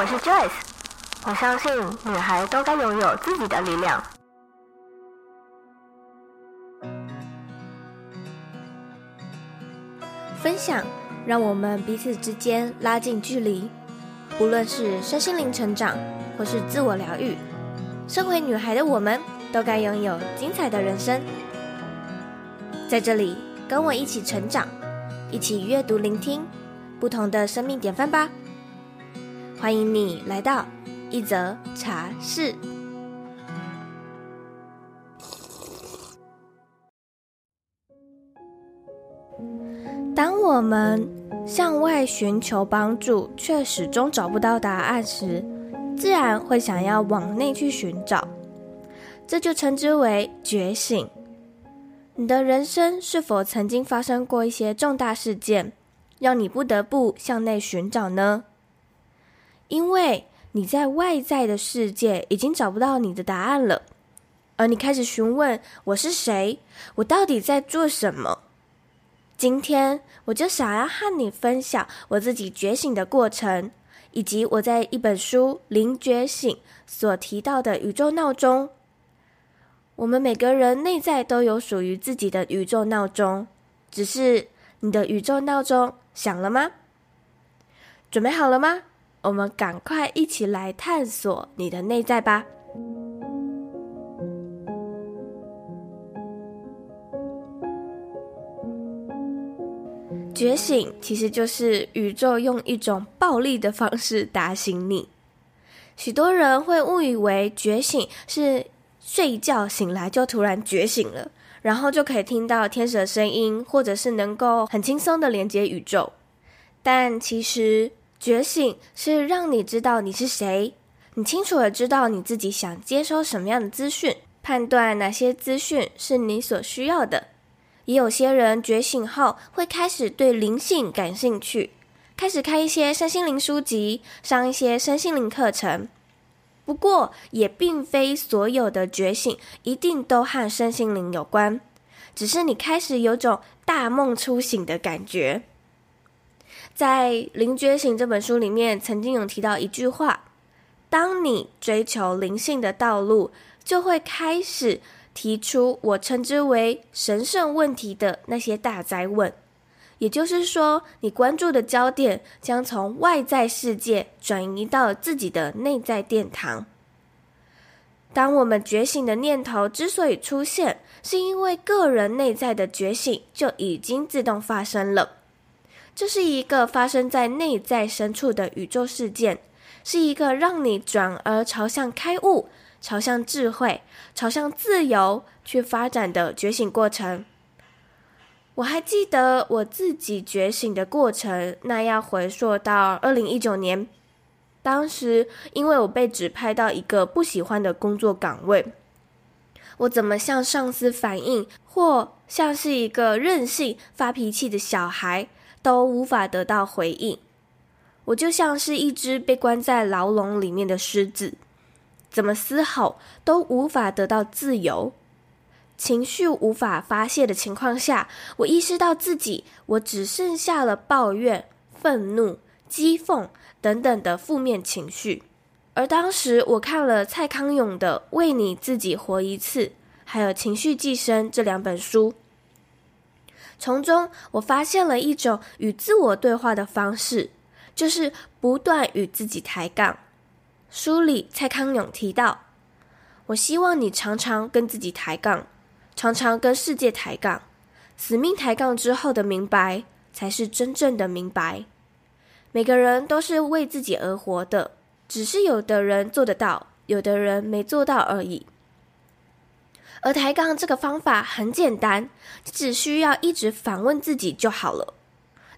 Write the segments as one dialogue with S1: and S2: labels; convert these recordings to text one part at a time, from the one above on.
S1: 我是 Joyce，我相信女孩都该拥有自己的力量。
S2: 分享让我们彼此之间拉近距离，无论是身心灵成长或是自我疗愈，身为女孩的我们都该拥有精彩的人生。在这里，跟我一起成长，一起阅读、聆听不同的生命典范吧。欢迎你来到一则茶室。当我们向外寻求帮助，却始终找不到答案时，自然会想要往内去寻找。这就称之为觉醒。你的人生是否曾经发生过一些重大事件，让你不得不向内寻找呢？因为你在外在的世界已经找不到你的答案了，而你开始询问：我是谁？我到底在做什么？今天我就想要和你分享我自己觉醒的过程，以及我在一本书《零觉醒》所提到的宇宙闹钟。我们每个人内在都有属于自己的宇宙闹钟，只是你的宇宙闹钟响了吗？准备好了吗？我们赶快一起来探索你的内在吧。觉醒其实就是宇宙用一种暴力的方式打醒你。许多人会误以为觉醒是睡觉醒来就突然觉醒了，然后就可以听到天使的声音，或者是能够很轻松的连接宇宙。但其实，觉醒是让你知道你是谁，你清楚的知道你自己想接收什么样的资讯，判断哪些资讯是你所需要的。也有些人觉醒后会开始对灵性感兴趣，开始看一些身心灵书籍，上一些身心灵课程。不过，也并非所有的觉醒一定都和身心灵有关，只是你开始有种大梦初醒的感觉。在《灵觉醒》这本书里面，曾经有提到一句话：当你追求灵性的道路，就会开始提出我称之为神圣问题的那些大哉问。也就是说，你关注的焦点将从外在世界转移到自己的内在殿堂。当我们觉醒的念头之所以出现，是因为个人内在的觉醒就已经自动发生了。这是一个发生在内在深处的宇宙事件，是一个让你转而朝向开悟、朝向智慧、朝向自由去发展的觉醒过程。我还记得我自己觉醒的过程，那要回溯到二零一九年，当时因为我被指派到一个不喜欢的工作岗位，我怎么向上司反映，或像是一个任性发脾气的小孩。都无法得到回应，我就像是一只被关在牢笼里面的狮子，怎么嘶吼都无法得到自由，情绪无法发泄的情况下，我意识到自己，我只剩下了抱怨、愤怒、讥讽等等的负面情绪。而当时我看了蔡康永的《为你自己活一次》，还有《情绪寄生》这两本书。从中，我发现了一种与自我对话的方式，就是不断与自己抬杠。书里蔡康永提到：“我希望你常常跟自己抬杠，常常跟世界抬杠，死命抬杠之后的明白，才是真正的明白。每个人都是为自己而活的，只是有的人做得到，有的人没做到而已。”而抬杠这个方法很简单，只需要一直反问自己就好了。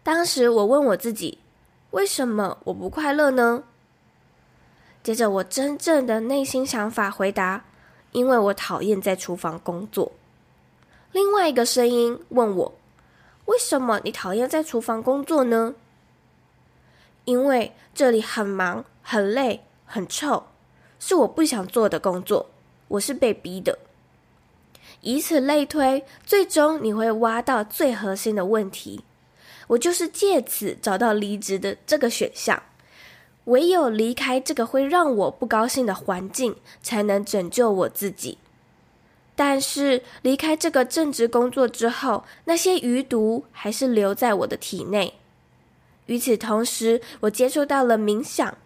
S2: 当时我问我自己：为什么我不快乐呢？接着我真正的内心想法回答：因为我讨厌在厨房工作。另外一个声音问我：为什么你讨厌在厨房工作呢？因为这里很忙、很累、很臭，是我不想做的工作，我是被逼的。以此类推，最终你会挖到最核心的问题。我就是借此找到离职的这个选项。唯有离开这个会让我不高兴的环境，才能拯救我自己。但是离开这个正职工作之后，那些余毒还是留在我的体内。与此同时，我接触到了冥想。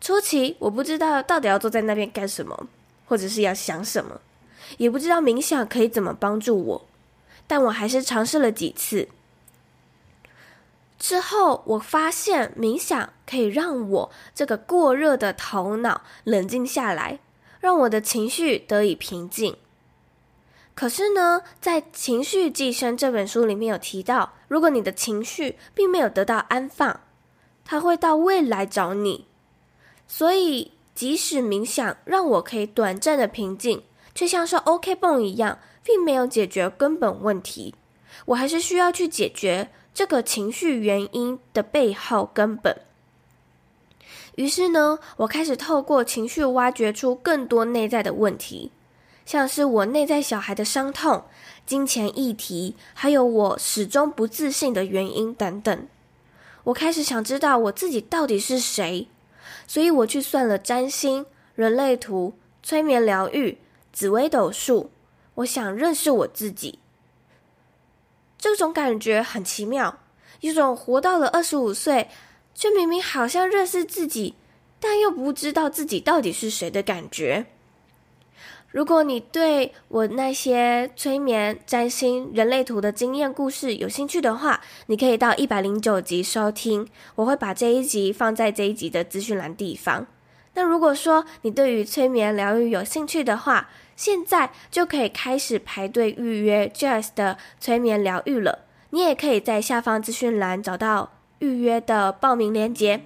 S2: 初期我不知道到底要坐在那边干什么，或者是要想什么，也不知道冥想可以怎么帮助我。但我还是尝试了几次。之后，我发现冥想可以让我这个过热的头脑冷静下来，让我的情绪得以平静。可是呢，在《情绪寄生》这本书里面有提到，如果你的情绪并没有得到安放，它会到未来找你。所以，即使冥想让我可以短暂的平静，却像是 OK 绷一样，并没有解决根本问题。我还是需要去解决。这个情绪原因的背后根本。于是呢，我开始透过情绪挖掘出更多内在的问题，像是我内在小孩的伤痛、金钱议题，还有我始终不自信的原因等等。我开始想知道我自己到底是谁，所以我去算了占星、人类图、催眠疗愈、紫微斗数，我想认识我自己。这种感觉很奇妙，一种活到了二十五岁，却明明好像认识自己，但又不知道自己到底是谁的感觉。如果你对我那些催眠、占星、人类图的经验故事有兴趣的话，你可以到一百零九集收听，我会把这一集放在这一集的资讯栏地方。那如果说你对于催眠疗愈有兴趣的话，现在就可以开始排队预约 Joyce 的催眠疗愈了。你也可以在下方资讯栏找到预约的报名链接。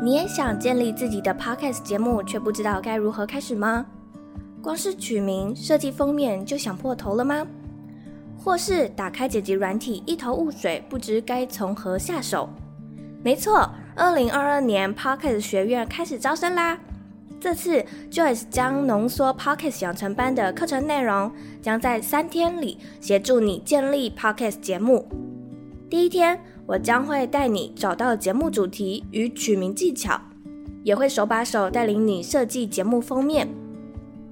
S2: 你也想建立自己的 Podcast 节目，却不知道该如何开始吗？光是取名、设计封面就想破头了吗？或是打开剪辑软体一头雾水，不知该从何下手？没错。二零二二年，Podcast 学院开始招生啦！这次 Joyce 将浓缩 Podcast 养成班的课程内容，将在三天里协助你建立 Podcast 节目。第一天，我将会带你找到节目主题与取名技巧，也会手把手带领你设计节目封面。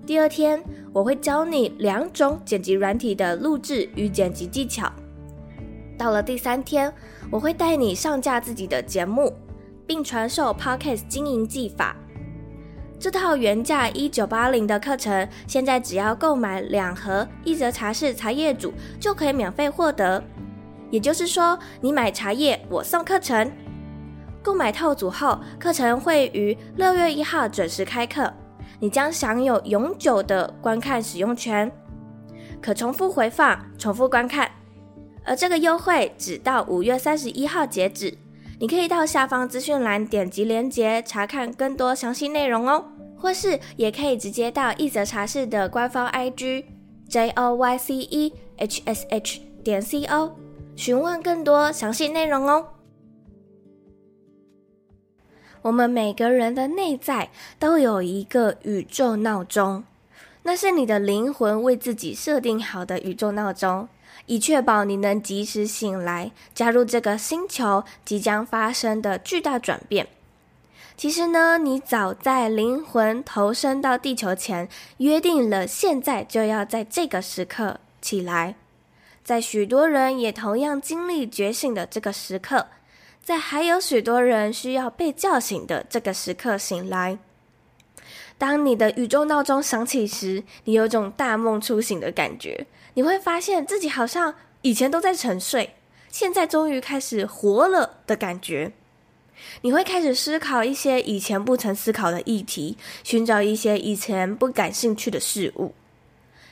S2: 第二天，我会教你两种剪辑软体的录制与剪辑技巧。到了第三天，我会带你上架自己的节目。并传授 Podcast 经营技法。这套原价一九八零的课程，现在只要购买两盒一则茶室茶叶组就可以免费获得。也就是说，你买茶叶，我送课程。购买套组后，课程会于六月一号准时开课，你将享有永久的观看使用权，可重复回放、重复观看。而这个优惠只到五月三十一号截止。你可以到下方资讯栏点击链接查看更多详细内容哦，或是也可以直接到一则茶室的官方 IG J O Y C E H S H 点 C O 询问更多详细内容哦。我们每个人的内在都有一个宇宙闹钟，那是你的灵魂为自己设定好的宇宙闹钟。以确保你能及时醒来，加入这个星球即将发生的巨大转变。其实呢，你早在灵魂投生到地球前，约定了现在就要在这个时刻起来。在许多人也同样经历觉醒的这个时刻，在还有许多人需要被叫醒的这个时刻醒来。当你的宇宙闹钟响起时，你有种大梦初醒的感觉。你会发现自己好像以前都在沉睡，现在终于开始活了的感觉。你会开始思考一些以前不曾思考的议题，寻找一些以前不感兴趣的事物。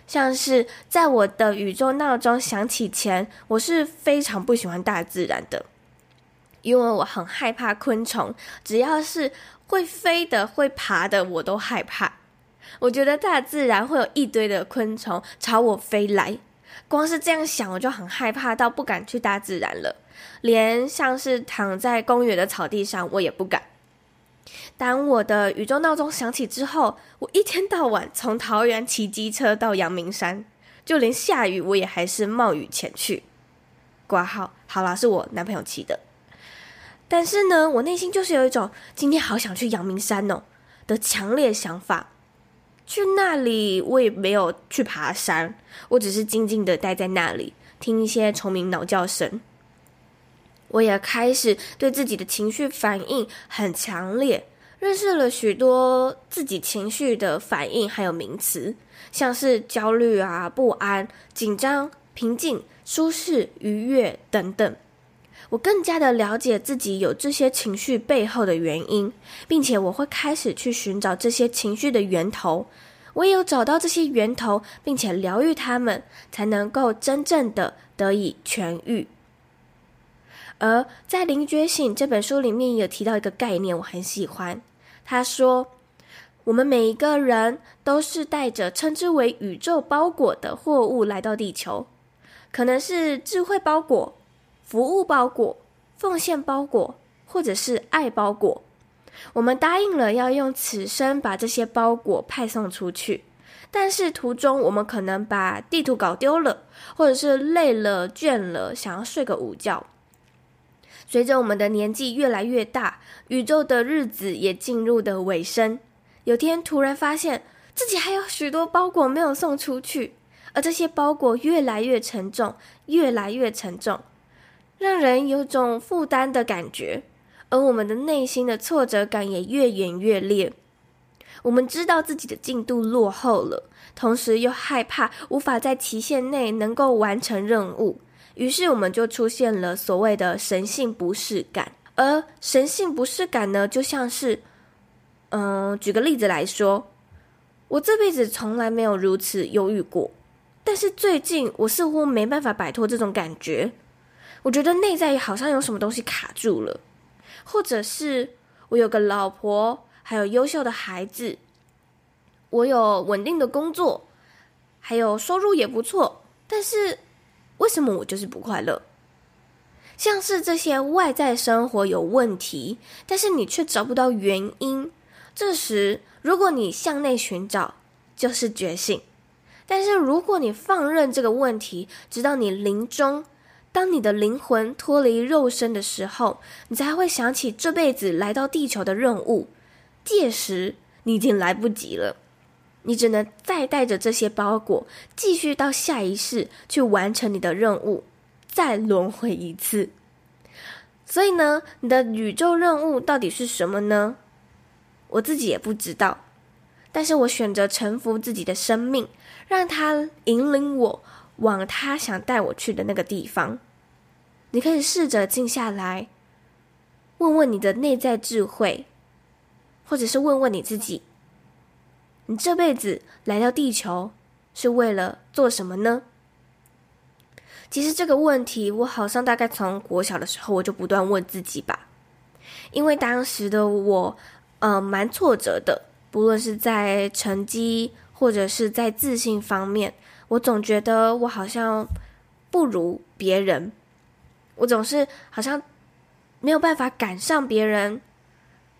S2: 像是在我的宇宙闹钟响起前，我是非常不喜欢大自然的，因为我很害怕昆虫，只要是会飞的、会爬的，我都害怕。我觉得大自然会有一堆的昆虫朝我飞来，光是这样想我就很害怕到不敢去大自然了，连像是躺在公园的草地上我也不敢。当我的宇宙闹钟响起之后，我一天到晚从桃园骑机车到阳明山，就连下雨我也还是冒雨前去。挂号，好啦，是我男朋友骑的。但是呢，我内心就是有一种今天好想去阳明山哦的强烈想法。去那里，我也没有去爬山，我只是静静的待在那里，听一些虫鸣鸟叫声。我也开始对自己的情绪反应很强烈，认识了许多自己情绪的反应，还有名词，像是焦虑啊、不安、紧张、平静、舒适、愉悦等等。我更加的了解自己有这些情绪背后的原因，并且我会开始去寻找这些情绪的源头。唯有找到这些源头，并且疗愈他们，才能够真正的得以痊愈。而在《灵觉醒》这本书里面有提到一个概念，我很喜欢。他说：“我们每一个人都是带着称之为宇宙包裹的货物来到地球，可能是智慧包裹。”服务包裹、奉献包裹，或者是爱包裹，我们答应了要用此生把这些包裹派送出去，但是途中我们可能把地图搞丢了，或者是累了、倦了，想要睡个午觉。随着我们的年纪越来越大，宇宙的日子也进入的尾声，有天突然发现自己还有许多包裹没有送出去，而这些包裹越来越沉重，越来越沉重。让人有种负担的感觉，而我们的内心的挫折感也越演越烈。我们知道自己的进度落后了，同时又害怕无法在期限内能够完成任务，于是我们就出现了所谓的神性不适感。而神性不适感呢，就像是，嗯、举个例子来说，我这辈子从来没有如此忧郁过，但是最近我似乎没办法摆脱这种感觉。我觉得内在好像有什么东西卡住了，或者是我有个老婆，还有优秀的孩子，我有稳定的工作，还有收入也不错，但是为什么我就是不快乐？像是这些外在生活有问题，但是你却找不到原因。这时，如果你向内寻找，就是觉醒；但是如果你放任这个问题，直到你临终。当你的灵魂脱离肉身的时候，你才会想起这辈子来到地球的任务。届时，你已经来不及了，你只能再带着这些包裹，继续到下一世去完成你的任务，再轮回一次。所以呢，你的宇宙任务到底是什么呢？我自己也不知道，但是我选择臣服自己的生命，让它引领我。往他想带我去的那个地方，你可以试着静下来，问问你的内在智慧，或者是问问你自己：你这辈子来到地球是为了做什么呢？其实这个问题，我好像大概从国小的时候我就不断问自己吧，因为当时的我，呃，蛮挫折的，不论是在成绩或者是在自信方面。我总觉得我好像不如别人，我总是好像没有办法赶上别人，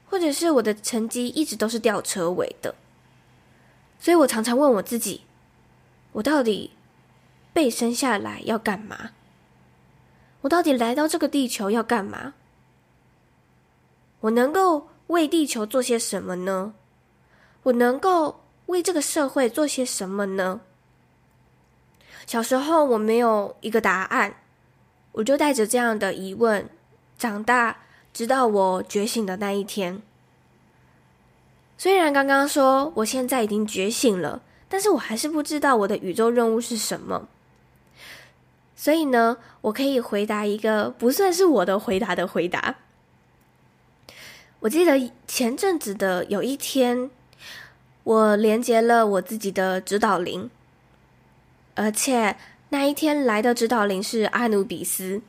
S2: 或者是我的成绩一直都是吊车尾的，所以我常常问我自己：我到底被生下来要干嘛？我到底来到这个地球要干嘛？我能够为地球做些什么呢？我能够为这个社会做些什么呢？小时候我没有一个答案，我就带着这样的疑问长大，直到我觉醒的那一天。虽然刚刚说我现在已经觉醒了，但是我还是不知道我的宇宙任务是什么。所以呢，我可以回答一个不算是我的回答的回答。我记得前阵子的有一天，我连接了我自己的指导灵。而且那一天来的指导灵是阿努比斯，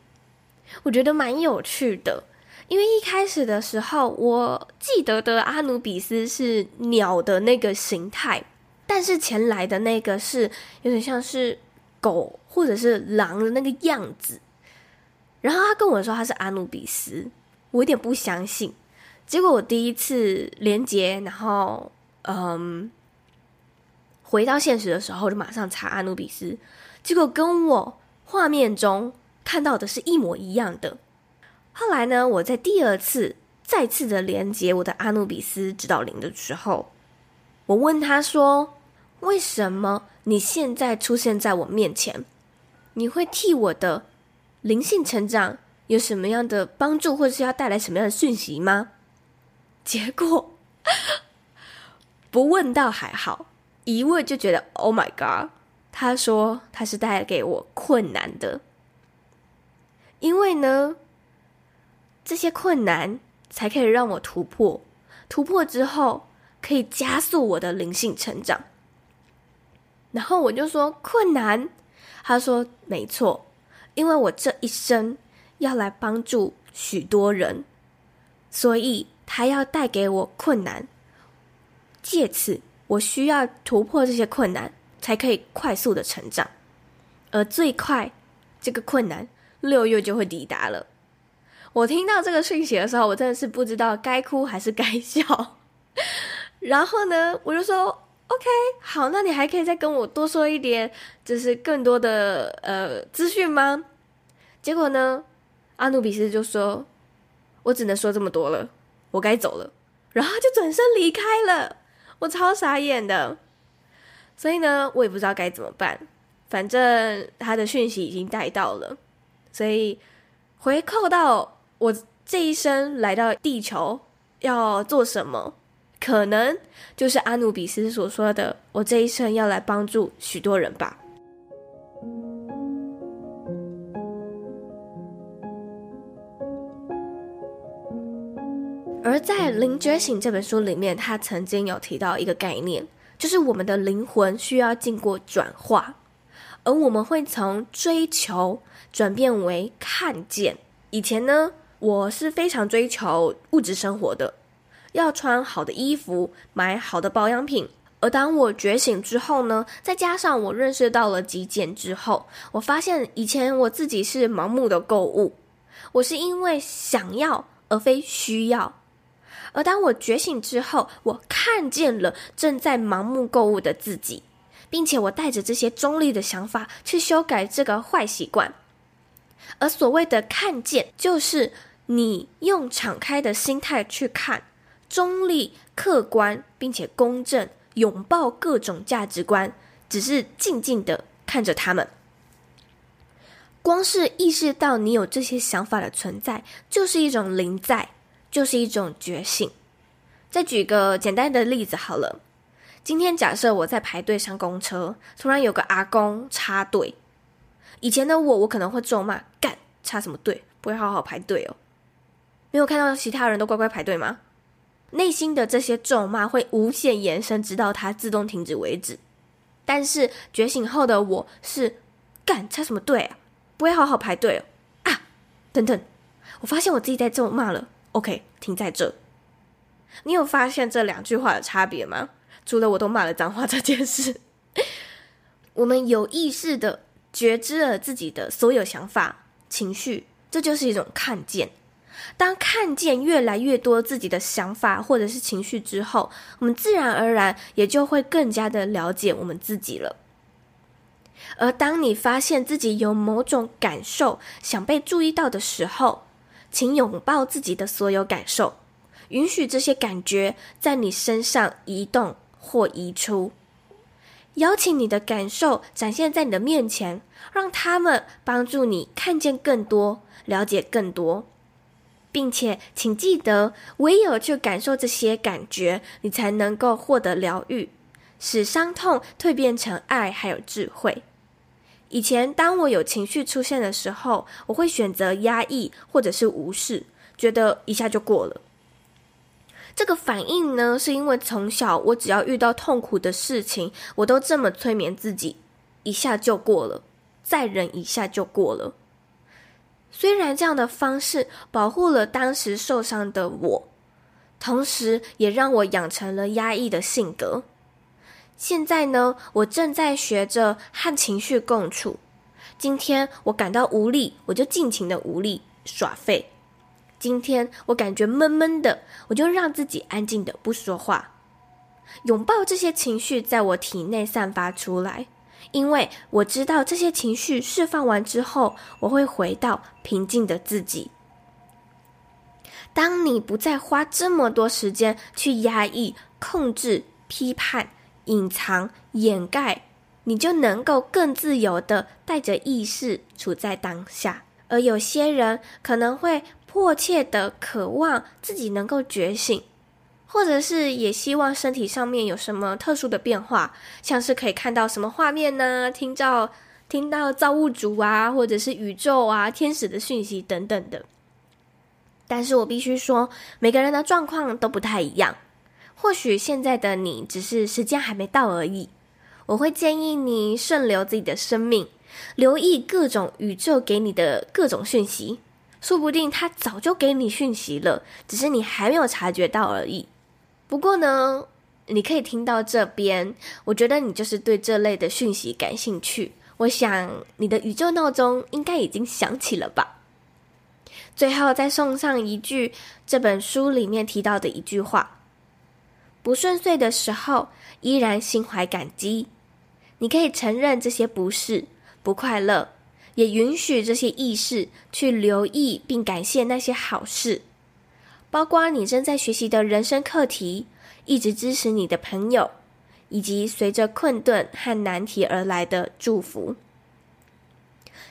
S2: 我觉得蛮有趣的，因为一开始的时候，我记得的阿努比斯是鸟的那个形态，但是前来的那个是有点像是狗或者是狼的那个样子，然后他跟我说他是阿努比斯，我有点不相信，结果我第一次连接，然后嗯。回到现实的时候，就马上查阿努比斯，结果跟我画面中看到的是一模一样的。后来呢，我在第二次再次的连接我的阿努比斯指导灵的时候，我问他说：“为什么你现在出现在我面前？你会替我的灵性成长有什么样的帮助，或是要带来什么样的讯息吗？” 结果 不问倒还好，一问就觉得 “Oh my God”。他说他是带给我困难的，因为呢，这些困难才可以让我突破，突破之后可以加速我的灵性成长。然后我就说困难，他说没错，因为我这一生要来帮助许多人，所以他要带给我困难，借此我需要突破这些困难。才可以快速的成长，而最快这个困难六月就会抵达了。我听到这个讯息的时候，我真的是不知道该哭还是该笑。然后呢，我就说：“OK，好，那你还可以再跟我多说一点，就是更多的呃资讯吗？”结果呢，阿努比斯就说：“我只能说这么多了，我该走了。”然后就转身离开了，我超傻眼的。所以呢，我也不知道该怎么办。反正他的讯息已经带到了，所以回扣到我这一生来到地球要做什么，可能就是阿努比斯所说的，我这一生要来帮助许多人吧。在《灵觉醒》这本书里面，他曾经有提到一个概念。就是我们的灵魂需要经过转化，而我们会从追求转变为看见。以前呢，我是非常追求物质生活的，要穿好的衣服，买好的保养品。而当我觉醒之后呢，再加上我认识到了极简之后，我发现以前我自己是盲目的购物，我是因为想要而非需要。而当我觉醒之后，我看见了正在盲目购物的自己，并且我带着这些中立的想法去修改这个坏习惯。而所谓的看见，就是你用敞开的心态去看，中立、客观，并且公正，拥抱各种价值观，只是静静的看着他们。光是意识到你有这些想法的存在，就是一种临在。就是一种觉醒。再举个简单的例子好了，今天假设我在排队上公车，突然有个阿公插队，以前的我，我可能会咒骂：干，插什么队？不会好好排队哦。没有看到其他人都乖乖排队吗？内心的这些咒骂会无限延伸，直到它自动停止为止。但是觉醒后的我是：干，插什么队啊？不会好好排队哦。啊，等等，我发现我自己在咒骂了。OK，停在这。你有发现这两句话的差别吗？除了我都骂了脏话这件事，我们有意识的觉知了自己的所有想法、情绪，这就是一种看见。当看见越来越多自己的想法或者是情绪之后，我们自然而然也就会更加的了解我们自己了。而当你发现自己有某种感受想被注意到的时候，请拥抱自己的所有感受，允许这些感觉在你身上移动或移出。邀请你的感受展现在你的面前，让他们帮助你看见更多、了解更多，并且请记得，唯有去感受这些感觉，你才能够获得疗愈，使伤痛蜕变成爱还有智慧。以前，当我有情绪出现的时候，我会选择压抑或者是无视，觉得一下就过了。这个反应呢，是因为从小我只要遇到痛苦的事情，我都这么催眠自己，一下就过了，再忍一下就过了。虽然这样的方式保护了当时受伤的我，同时也让我养成了压抑的性格。现在呢，我正在学着和情绪共处。今天我感到无力，我就尽情的无力耍废。今天我感觉闷闷的，我就让自己安静的不说话，拥抱这些情绪在我体内散发出来，因为我知道这些情绪释放完之后，我会回到平静的自己。当你不再花这么多时间去压抑、控制、批判、隐藏、掩盖，你就能够更自由的带着意识处在当下。而有些人可能会迫切的渴望自己能够觉醒。或者是也希望身体上面有什么特殊的变化，像是可以看到什么画面呢？听到听到造物主啊，或者是宇宙啊、天使的讯息等等的。但是我必须说，每个人的状况都不太一样。或许现在的你只是时间还没到而已。我会建议你顺流自己的生命，留意各种宇宙给你的各种讯息，说不定他早就给你讯息了，只是你还没有察觉到而已。不过呢，你可以听到这边，我觉得你就是对这类的讯息感兴趣。我想你的宇宙闹钟应该已经响起了吧？最后再送上一句这本书里面提到的一句话：不顺遂的时候，依然心怀感激。你可以承认这些不是不快乐，也允许这些意识去留意并感谢那些好事。包括你正在学习的人生课题，一直支持你的朋友，以及随着困顿和难题而来的祝福。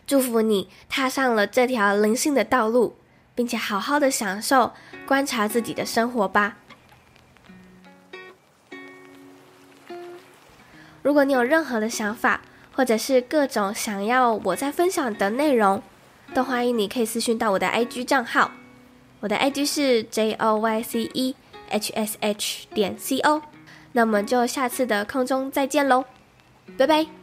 S2: 祝福你踏上了这条灵性的道路，并且好好的享受观察自己的生活吧。如果你有任何的想法，或者是各种想要我再分享的内容，都欢迎你可以私信到我的 IG 账号。我的 IG 是 J O Y C E H S H 点 C O，那我们就下次的空中再见喽，拜拜。